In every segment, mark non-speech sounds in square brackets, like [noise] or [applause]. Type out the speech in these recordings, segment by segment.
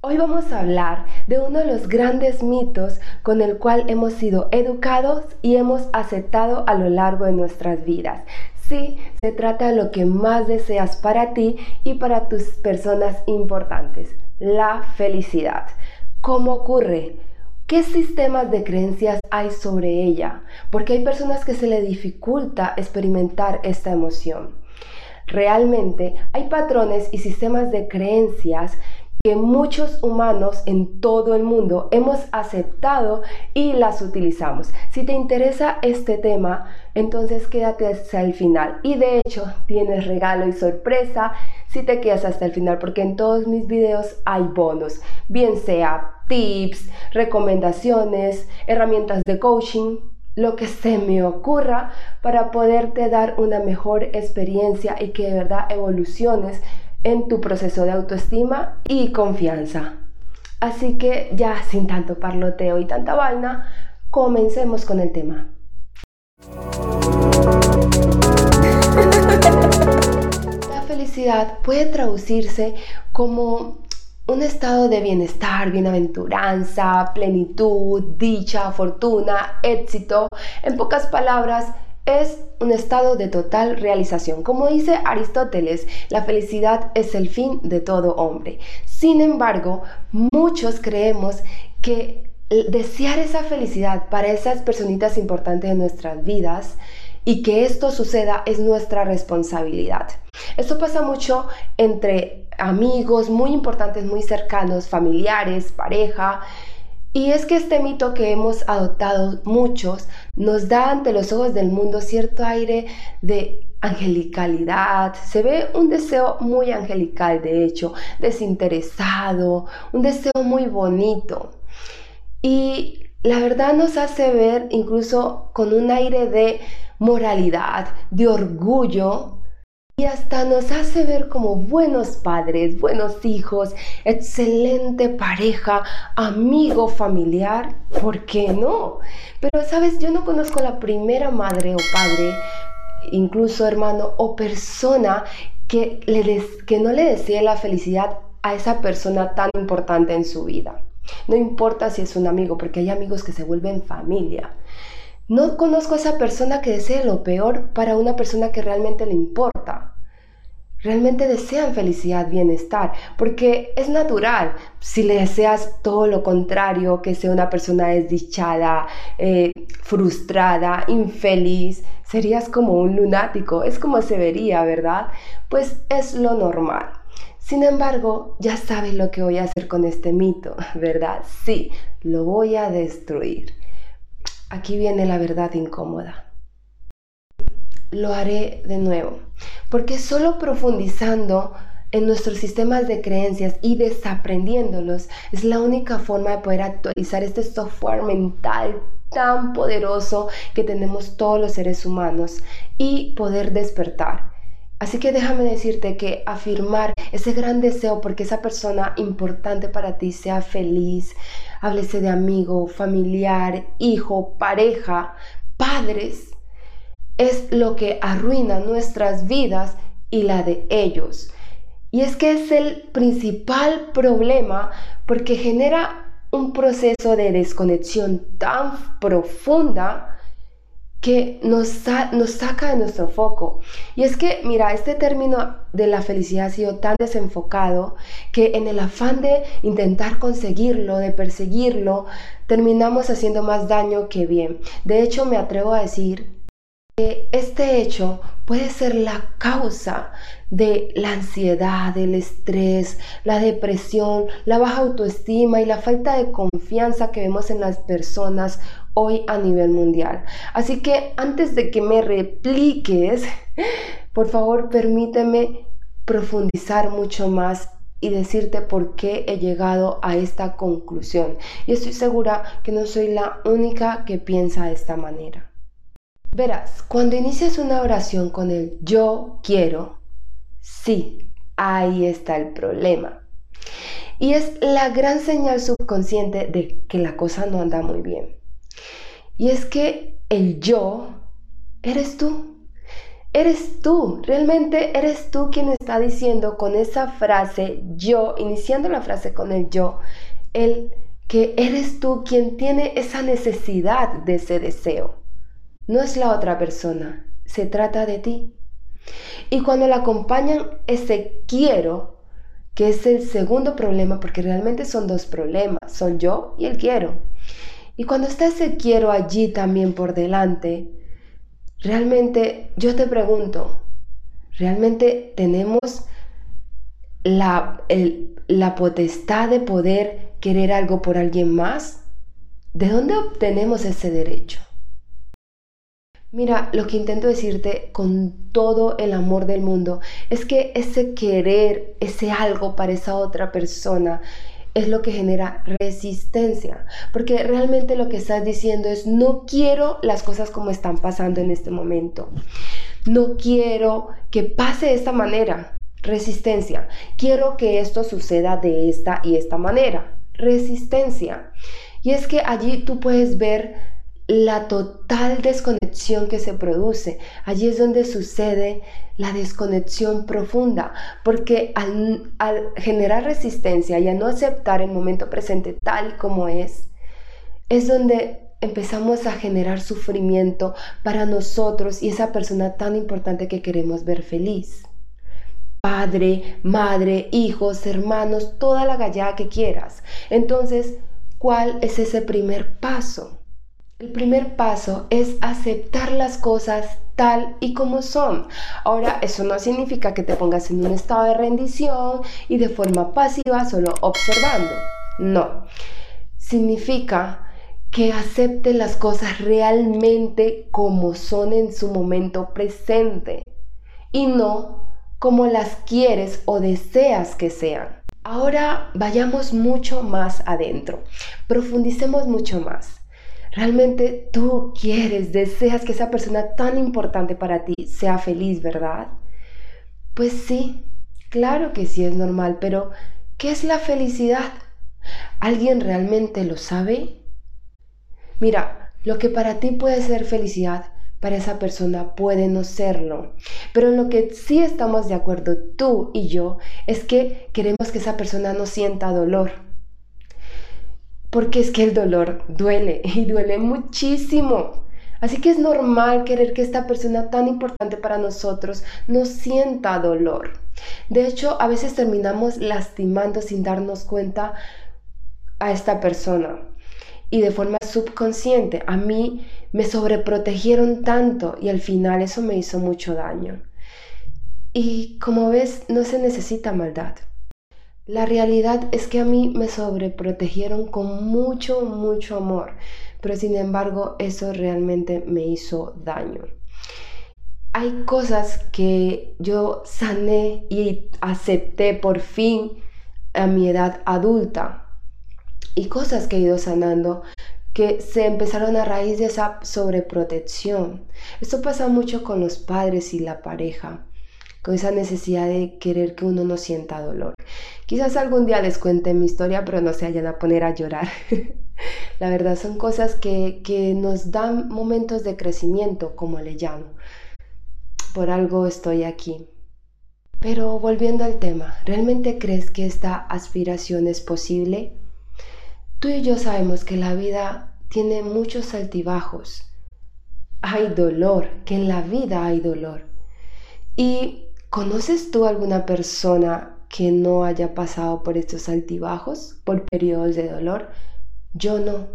Hoy vamos a hablar de uno de los grandes mitos con el cual hemos sido educados y hemos aceptado a lo largo de nuestras vidas. Sí, se trata de lo que más deseas para ti y para tus personas importantes, la felicidad. ¿Cómo ocurre? ¿Qué sistemas de creencias hay sobre ella? Porque hay personas que se le dificulta experimentar esta emoción. Realmente hay patrones y sistemas de creencias que muchos humanos en todo el mundo hemos aceptado y las utilizamos. Si te interesa este tema, entonces quédate hasta el final. Y de hecho, tienes regalo y sorpresa si te quedas hasta el final, porque en todos mis videos hay bonos, bien sea tips, recomendaciones, herramientas de coaching, lo que se me ocurra para poderte dar una mejor experiencia y que de verdad evoluciones en tu proceso de autoestima y confianza. Así que ya sin tanto parloteo y tanta vaina, comencemos con el tema. [laughs] La felicidad puede traducirse como un estado de bienestar, bienaventuranza, plenitud, dicha, fortuna, éxito. En pocas palabras, es un estado de total realización. Como dice Aristóteles, la felicidad es el fin de todo hombre. Sin embargo, muchos creemos que desear esa felicidad para esas personitas importantes de nuestras vidas y que esto suceda es nuestra responsabilidad. Esto pasa mucho entre amigos muy importantes, muy cercanos, familiares, pareja, y es que este mito que hemos adoptado muchos nos da ante los ojos del mundo cierto aire de angelicalidad, se ve un deseo muy angelical, de hecho, desinteresado, un deseo muy bonito. Y la verdad nos hace ver incluso con un aire de moralidad, de orgullo, y hasta nos hace ver como buenos padres, buenos hijos, excelente pareja, amigo familiar, ¿por qué no? Pero sabes, yo no conozco la primera madre o padre, incluso hermano o persona que, que no le desee la felicidad a esa persona tan importante en su vida. No importa si es un amigo, porque hay amigos que se vuelven familia. No conozco a esa persona que desee lo peor para una persona que realmente le importa. Realmente desean felicidad, bienestar, porque es natural. Si le deseas todo lo contrario, que sea una persona desdichada, eh, frustrada, infeliz, serías como un lunático. Es como se vería, ¿verdad? Pues es lo normal. Sin embargo, ya sabes lo que voy a hacer con este mito, [laughs] ¿verdad? Sí, lo voy a destruir. Aquí viene la verdad incómoda. Lo haré de nuevo, porque solo profundizando en nuestros sistemas de creencias y desaprendiéndolos es la única forma de poder actualizar este software mental tan poderoso que tenemos todos los seres humanos y poder despertar. Así que déjame decirte que afirmar ese gran deseo porque esa persona importante para ti sea feliz, háblese de amigo, familiar, hijo, pareja, padres, es lo que arruina nuestras vidas y la de ellos. Y es que es el principal problema porque genera un proceso de desconexión tan profunda que nos, nos saca de nuestro foco. Y es que, mira, este término de la felicidad ha sido tan desenfocado que en el afán de intentar conseguirlo, de perseguirlo, terminamos haciendo más daño que bien. De hecho, me atrevo a decir que este hecho puede ser la causa de la ansiedad, el estrés, la depresión, la baja autoestima y la falta de confianza que vemos en las personas hoy a nivel mundial. Así que antes de que me repliques, [laughs] por favor permíteme profundizar mucho más y decirte por qué he llegado a esta conclusión. Y estoy segura que no soy la única que piensa de esta manera. Verás, cuando inicias una oración con el yo quiero, sí, ahí está el problema. Y es la gran señal subconsciente de que la cosa no anda muy bien. Y es que el yo eres tú. Eres tú, realmente eres tú quien está diciendo con esa frase yo, iniciando la frase con el yo, el que eres tú quien tiene esa necesidad de ese deseo. No es la otra persona, se trata de ti. Y cuando le acompañan ese quiero, que es el segundo problema, porque realmente son dos problemas, son yo y el quiero. Y cuando está ese quiero allí también por delante, realmente yo te pregunto, ¿realmente tenemos la, la potestad de poder querer algo por alguien más? ¿De dónde obtenemos ese derecho? Mira, lo que intento decirte con todo el amor del mundo es que ese querer, ese algo para esa otra persona, es lo que genera resistencia. Porque realmente lo que estás diciendo es, no quiero las cosas como están pasando en este momento. No quiero que pase de esta manera. Resistencia. Quiero que esto suceda de esta y esta manera. Resistencia. Y es que allí tú puedes ver la total desconexión que se produce. Allí es donde sucede la desconexión profunda, porque al, generar resistencia y a no aceptar el momento presente tal como es, es donde empezamos a generar sufrimiento para nosotros y esa persona tan importante que queremos ver feliz. Padre, madre, hijos, hermanos, toda la gallada que quieras. Entonces, ¿cuál es ese primer paso? El primer paso es aceptar las cosas tal y como son. Ahora, eso no significa que te pongas en un estado de rendición y de forma pasiva solo observando. No. Significa que acepte las cosas realmente como son en su momento presente y no como las quieres o deseas que sean. Ahora vayamos mucho más adentro, profundicemos mucho más. Realmente tú quieres, deseas que esa persona tan importante para ti sea feliz, ¿verdad? Pues sí, claro que sí es normal, pero ¿qué es la felicidad? ¿Alguien realmente lo sabe? Mira, lo que para ti puede ser felicidad, para esa persona puede no serlo. Pero en lo que sí estamos de acuerdo tú y yo es que queremos que esa persona no sienta dolor porque es que el dolor duele [laughs] y duele muchísimo. Así que es normal querer que esta persona tan importante para nosotros no sienta dolor. De hecho, a veces terminamos lastimando sin darnos cuenta a esta persona. Y de forma subconsciente, a mí me sobreprotegieron tanto y al final eso me hizo mucho daño. Y como ves, no se necesita maldad. La realidad es que a mí me sobreprotegieron con mucho, mucho amor, pero sin embargo eso realmente me hizo daño. Hay cosas que yo sané y acepté por fin a mi edad adulta y cosas que he ido sanando que se empezaron a raíz de esa sobreprotección. Esto pasa mucho con los padres y la pareja con esa necesidad de querer que uno no sienta dolor. Quizás algún día les cuente mi historia, pero no se vayan a poner a llorar. [laughs] La verdad son cosas que, que nos dan momentos de crecimiento, como le llamo. Por algo estoy aquí. Pero volviendo al tema, ¿realmente crees que esta aspiración es posible? Tú y yo sabemos que la vida tiene muchos altibajos. Hay dolor, que en la vida hay dolor. Y ¿Conoces tú alguna persona que no haya pasado por estos altibajos, por periodos de dolor? Yo no.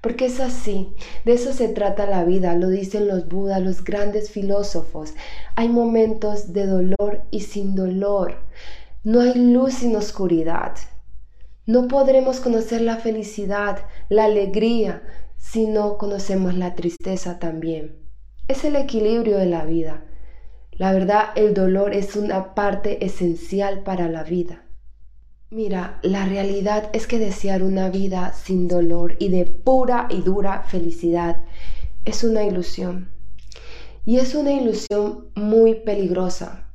Porque es así, de eso se trata la vida, lo dicen los budas, los grandes filósofos. Hay momentos de dolor y sin dolor. No hay luz sin oscuridad. No podremos conocer la felicidad, la alegría, si no conocemos la tristeza también. Es el equilibrio de la vida. La verdad, el dolor es una parte esencial para la vida. Mira, la realidad es que desear una vida sin dolor y de pura y dura felicidad es una ilusión. Y es una ilusión muy peligrosa,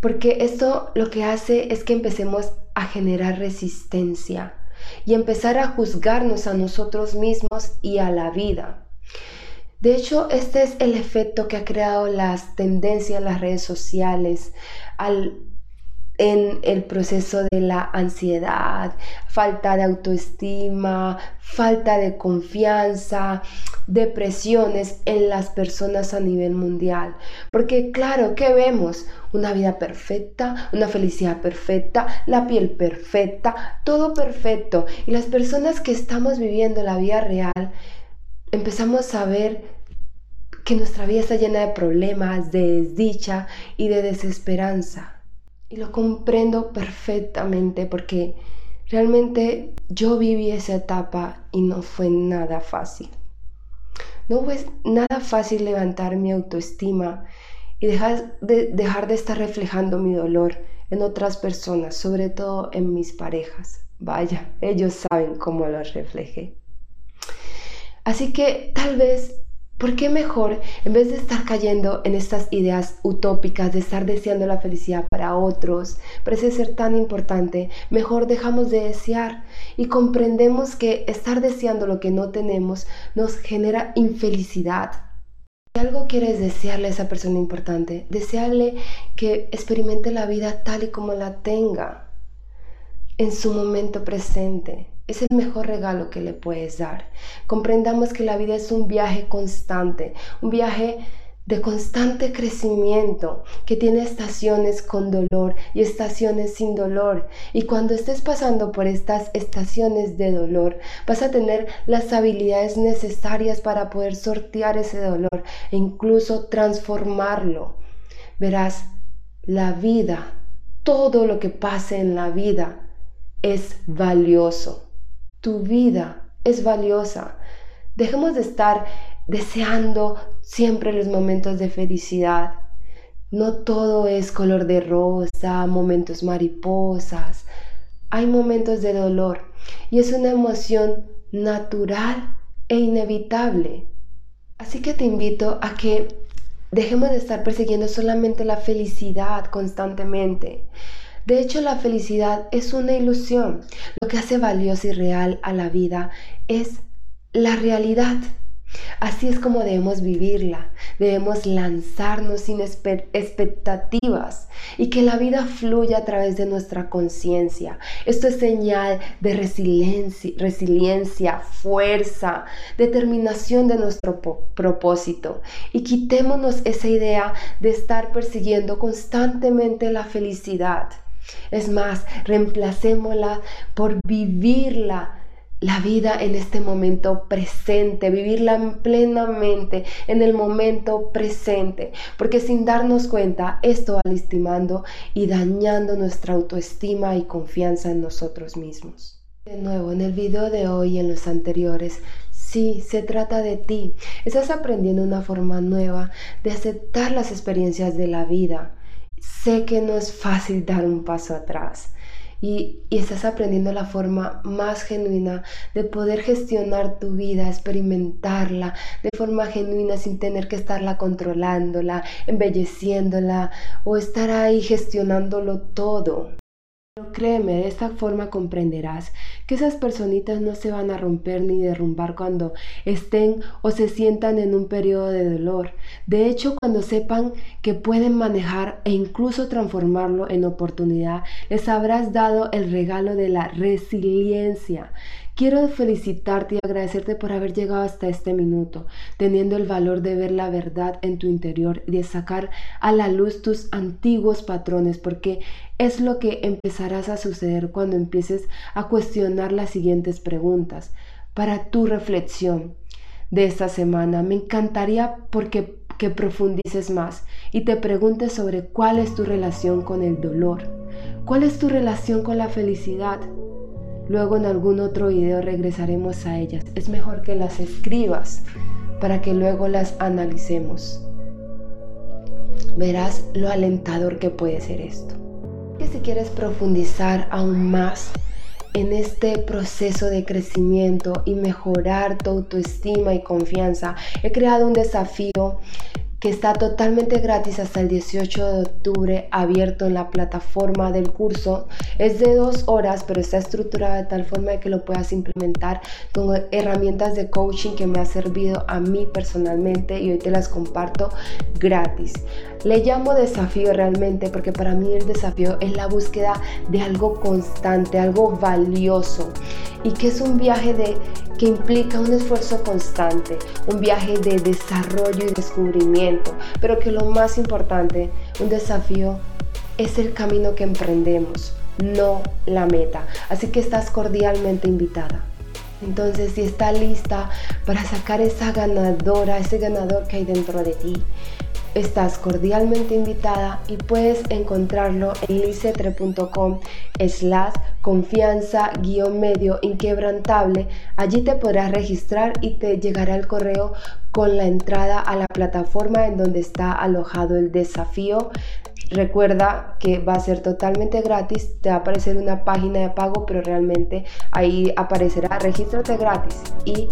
porque esto lo que hace es que empecemos a generar resistencia y empezar a juzgarnos a nosotros mismos y a la vida. De hecho, este es el efecto que ha creado las tendencias en las redes sociales al en el proceso de la ansiedad, falta de autoestima, falta de confianza, depresiones en las personas a nivel mundial. Porque claro, ¿qué vemos? Una vida perfecta, una felicidad perfecta, la piel perfecta, todo perfecto. Y las personas que estamos viviendo la vida real, empezamos a ver que nuestra vida está llena de problemas, de desdicha y de desesperanza. Y lo comprendo perfectamente porque realmente yo viví esa etapa y no fue nada fácil. No fue nada fácil levantar mi autoestima y dejar de, dejar de estar reflejando mi dolor en otras personas, sobre todo en mis parejas. Vaya, ellos saben cómo lo reflejé. Así que tal vez ¿Por qué mejor, en vez de estar cayendo en estas ideas utópicas, de estar deseando la felicidad para otros, parece ser tan importante, mejor dejamos de desear y comprendemos que estar deseando lo que no tenemos nos genera infelicidad? Si algo quieres desearle a esa persona importante, desearle que experimente la vida tal y como la tenga, en su momento presente es el mejor regalo que le puedes dar. Comprendamos que la vida es un viaje constante, un viaje de constante crecimiento, que tiene estaciones con dolor y estaciones sin dolor. Y cuando estés pasando por estas estaciones de dolor, vas a tener las habilidades necesarias para poder sortear ese dolor e incluso transformarlo. Verás, la vida, todo lo que pase en la vida es valioso. Tu vida es valiosa. Dejemos de estar deseando siempre los momentos de felicidad. No todo es color de rosa, momentos mariposas. Hay momentos de dolor y es una emoción natural e inevitable. Así que te invito a que dejemos de estar persiguiendo solamente la felicidad constantemente. De hecho, la felicidad es una ilusión. Lo que hace valiosa y real a la vida es la realidad. Así es como debemos vivirla. Debemos lanzarnos sin expectativas y que la vida fluya a través de nuestra conciencia. Esto es señal de resiliencia, resiliencia, fuerza, determinación de nuestro propósito. Y quitémonos esa idea de estar persiguiendo constantemente la felicidad. Es más, reemplacémosla por vivirla la vida en este momento presente, vivirla plenamente en el momento presente, porque sin darnos cuenta esto va lastimando y dañando nuestra autoestima y confianza en nosotros mismos. De nuevo, en el video de hoy y en los anteriores, sí, se trata de ti. Estás aprendiendo una forma nueva de aceptar las experiencias de la vida Sé que no es fácil dar un paso atrás y, estás aprendiendo la forma más genuina de poder gestionar tu vida, experimentarla de forma genuina sin tener que estarla controlándola, embelleciéndola o estar ahí gestionándolo todo. Pero créeme, de esta forma comprenderás que esas personitas no se van a romper ni derrumbar cuando estén o se sientan en un periodo de dolor. De hecho, cuando sepan que pueden manejar e incluso transformarlo en oportunidad, les habrás dado el regalo de la resiliencia Quiero felicitarte y agradecerte por haber llegado hasta este minuto, teniendo el valor de ver la verdad en tu interior y de sacar a la luz tus antiguos patrones, porque es lo que empezarás a suceder cuando empieces a cuestionar las siguientes preguntas para tu reflexión de esta semana. Me encantaría porque que profundices más y te preguntes sobre cuál es tu relación con el dolor, cuál es tu relación con la felicidad, Luego en algún otro video regresaremos a ellas. Es mejor que las escribas para que luego las analicemos. Verás lo alentador que puede ser esto. Que si quieres profundizar aún más en este proceso de crecimiento y mejorar tu autoestima y confianza, he creado un desafío que está totalmente gratis hasta el 18 de octubre, abierto en la plataforma del curso. Es de dos horas, pero está estructurada de tal forma que lo puedas implementar con herramientas de coaching que me ha servido a mí personalmente y hoy te las comparto gratis. Le llamo desafío realmente porque para mí el desafío es la búsqueda de algo constante, algo valioso y que es un viaje de que implica un esfuerzo constante, un viaje de desarrollo y descubrimiento, pero que lo más importante, un desafío es el camino que emprendemos, no la meta. Así que estás cordialmente invitada. Entonces, si está lista para sacar esa ganadora, ese ganador que hay dentro de ti, estás cordialmente invitada y puedes encontrarlo en licetre.com slash confianza guion medio inquebrantable. Allí te podrás registrar y te llegará el correo con la entrada a la plataforma en donde está alojado el desafío. Recuerda que va a ser totalmente gratis, te va a aparecer una página de pago, pero realmente ahí aparecerá regístrate gratis y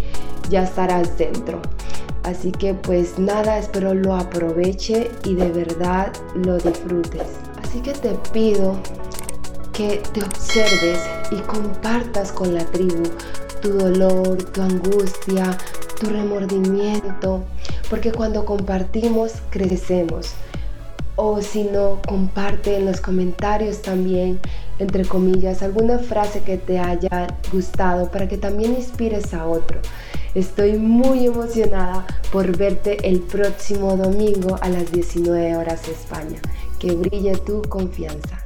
ya estarás dentro. Así que pues nada, espero lo aproveche y de verdad lo disfrutes. Así que te pido que te observes y compartas con la tribu tu dolor, tu angustia, tu remordimiento, porque cuando compartimos crecemos. O si no, comparte en los comentarios también, entre comillas, alguna frase que te haya gustado para que también inspires a otro. Estoy muy emocionada por verte el próximo domingo a las 19 horas España. Que brille tu confianza.